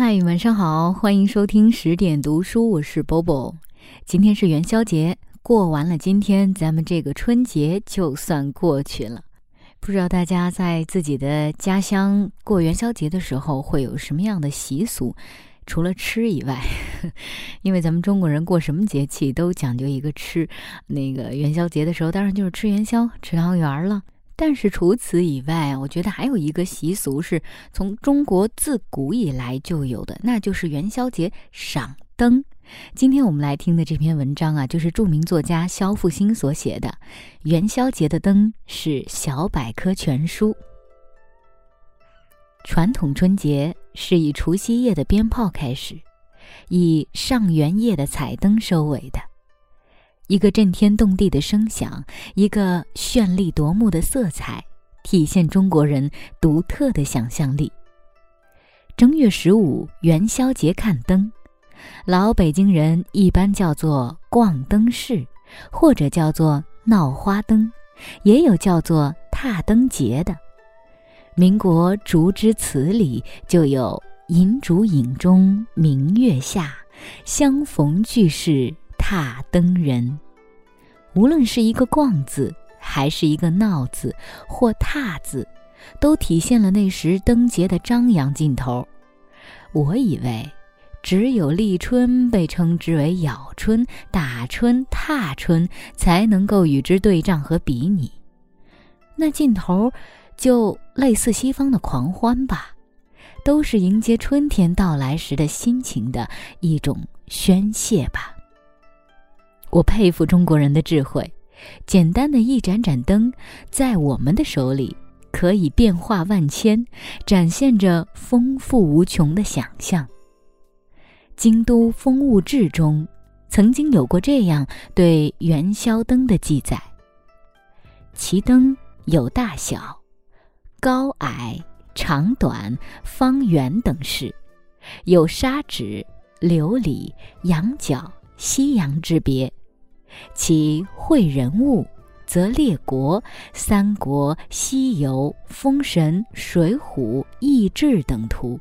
嗨，晚上好，欢迎收听十点读书，我是 Bobo。今天是元宵节，过完了今天，咱们这个春节就算过去了。不知道大家在自己的家乡过元宵节的时候会有什么样的习俗？除了吃以外，因为咱们中国人过什么节气都讲究一个吃。那个元宵节的时候，当然就是吃元宵、吃汤圆了。但是除此以外，我觉得还有一个习俗是从中国自古以来就有的，那就是元宵节赏灯。今天我们来听的这篇文章啊，就是著名作家肖复兴所写的《元宵节的灯》，是小百科全书。传统春节是以除夕夜的鞭炮开始，以上元夜的彩灯收尾的。一个震天动地的声响，一个绚丽夺目的色彩，体现中国人独特的想象力。正月十五元宵节看灯，老北京人一般叫做逛灯市，或者叫做闹花灯，也有叫做踏灯节的。民国竹枝词里就有“银烛影中明月下，相逢俱是”。踏灯人，无论是一个“逛”字，还是一个“闹”字，或“踏”字，都体现了那时灯节的张扬劲头。我以为，只有立春被称之为“咬春”“打春”“踏春”，才能够与之对仗和比拟。那劲头，就类似西方的狂欢吧，都是迎接春天到来时的心情的一种宣泄吧。我佩服中国人的智慧，简单的一盏盏灯，在我们的手里可以变化万千，展现着丰富无穷的想象。《京都风物志》中曾经有过这样对元宵灯的记载：其灯有大小、高矮、长短、方圆等式，有砂纸、琉璃、羊角、西洋之别。其绘人物，则列国、三国、西游、封神、水浒、异志等图；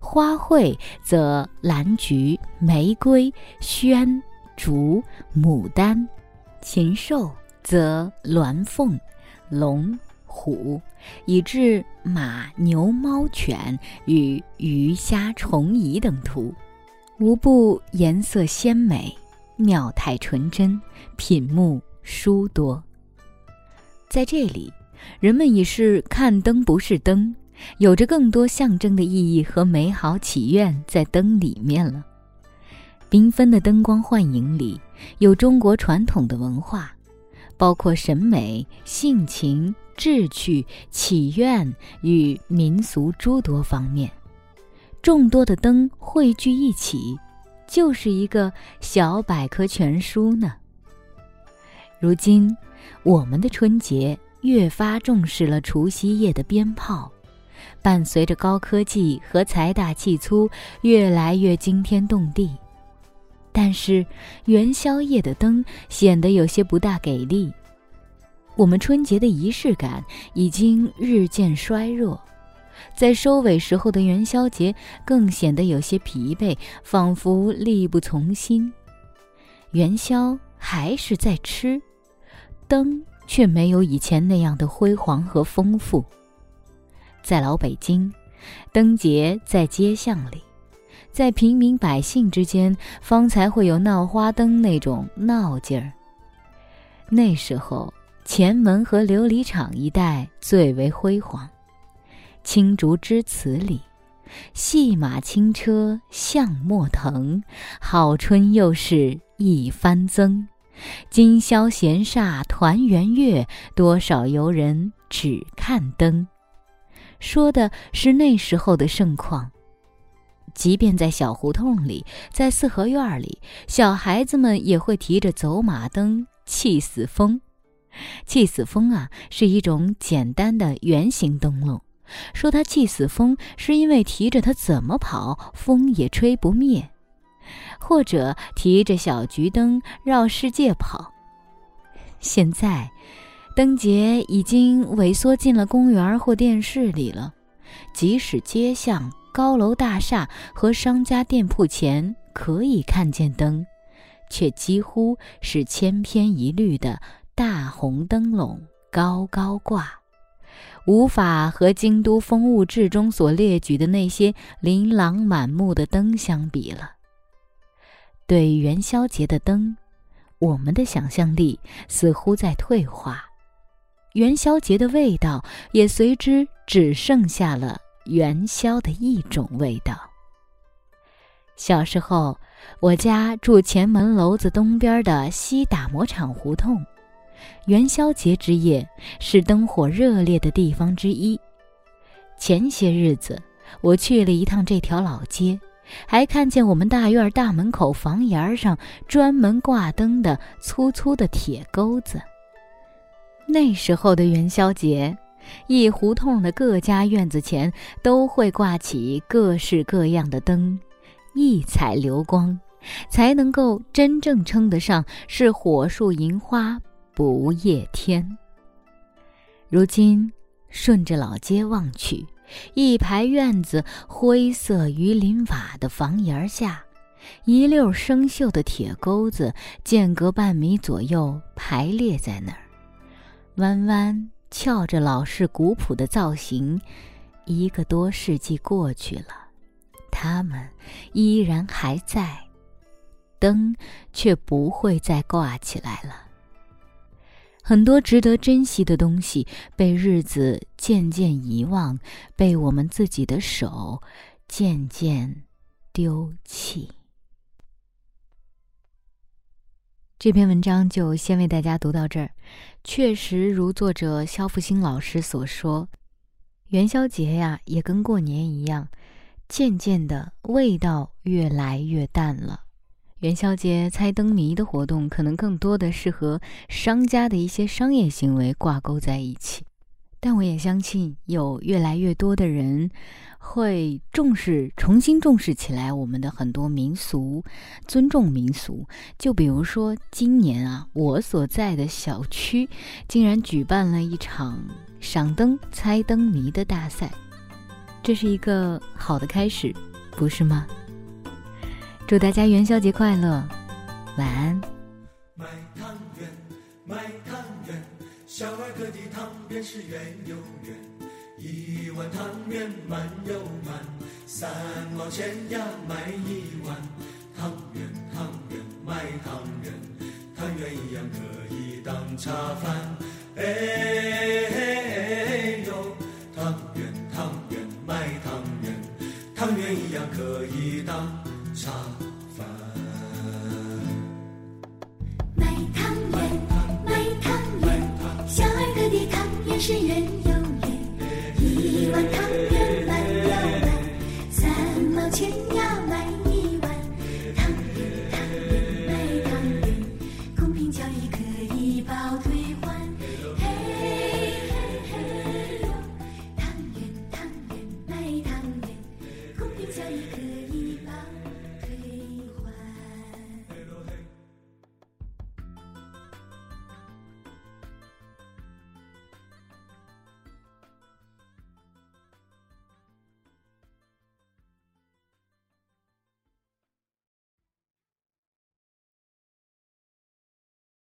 花卉则兰菊、玫瑰、萱、竹、牡丹；禽兽则鸾凤、龙、虎，以至马、牛、猫、犬与鱼虾虫蚁等图，无不颜色鲜美。妙态纯真，品目殊多。在这里，人们已是看灯不是灯，有着更多象征的意义和美好祈愿在灯里面了。缤纷的灯光幻影里，有中国传统的文化，包括审美、性情、志趣、祈愿与民俗诸多方面。众多的灯汇聚一起。就是一个小百科全书呢。如今，我们的春节越发重视了除夕夜的鞭炮，伴随着高科技和财大气粗，越来越惊天动地。但是，元宵夜的灯显得有些不大给力，我们春节的仪式感已经日渐衰弱。在收尾时候的元宵节，更显得有些疲惫，仿佛力不从心。元宵还是在吃，灯却没有以前那样的辉煌和丰富。在老北京，灯节在街巷里，在平民百姓之间，方才会有闹花灯那种闹劲儿。那时候，前门和琉璃厂一带最为辉煌。青竹枝词里，戏马轻车向莫腾，好春又是一番增。今宵闲煞团圆月，多少游人只看灯。说的是那时候的盛况。即便在小胡同里，在四合院里，小孩子们也会提着走马灯，气死风。气死风啊，是一种简单的圆形灯笼。说他气死风，是因为提着它怎么跑，风也吹不灭；或者提着小桔灯绕世界跑。现在，灯节已经萎缩进了公园或电视里了，即使街巷高楼大厦和商家店铺前可以看见灯，却几乎是千篇一律的大红灯笼高高挂，无法和京都风物志中所列举的那些琳琅满目的灯相比了。对元宵节的灯，我们的想象力似乎在退化，元宵节的味道也随之只剩下了。元宵的一种味道。小时候，我家住前门楼子东边的西打磨厂胡同，元宵节之夜是灯火热烈的地方之一。前些日子，我去了一趟这条老街，还看见我们大院大门口房檐上专门挂灯的粗粗的铁钩子。那时候的元宵节。一胡同的各家院子前都会挂起各式各样的灯，异彩流光，才能够真正称得上是火树银花不夜天。如今顺着老街望去，一排院子灰色鱼鳞瓦的房檐下，一溜生锈的铁钩子间隔半米左右排列在那儿，弯弯。翘着老式古朴的造型，一个多世纪过去了，它们依然还在，灯却不会再挂起来了。很多值得珍惜的东西被日子渐渐遗忘，被我们自己的手渐渐丢弃。这篇文章就先为大家读到这儿。确实如作者肖复兴老师所说，元宵节呀也跟过年一样，渐渐的味道越来越淡了。元宵节猜灯谜的活动可能更多的是和商家的一些商业行为挂钩在一起，但我也相信有越来越多的人。会重视、重新重视起来我们的很多民俗，尊重民俗。就比如说今年啊，我所在的小区竟然举办了一场赏灯、猜灯谜的大赛，这是一个好的开始，不是吗？祝大家元宵节快乐，晚安。卖汤圆，卖汤圆，小儿科的汤圆是圆又圆。一碗汤圆满又满，三毛钱呀买一碗。汤圆汤圆卖汤圆，汤圆一样可以当茶饭。哎茶饭。卖汤圆卖汤圆，小二哥的汤圆是圆又圆。一碗汤圆。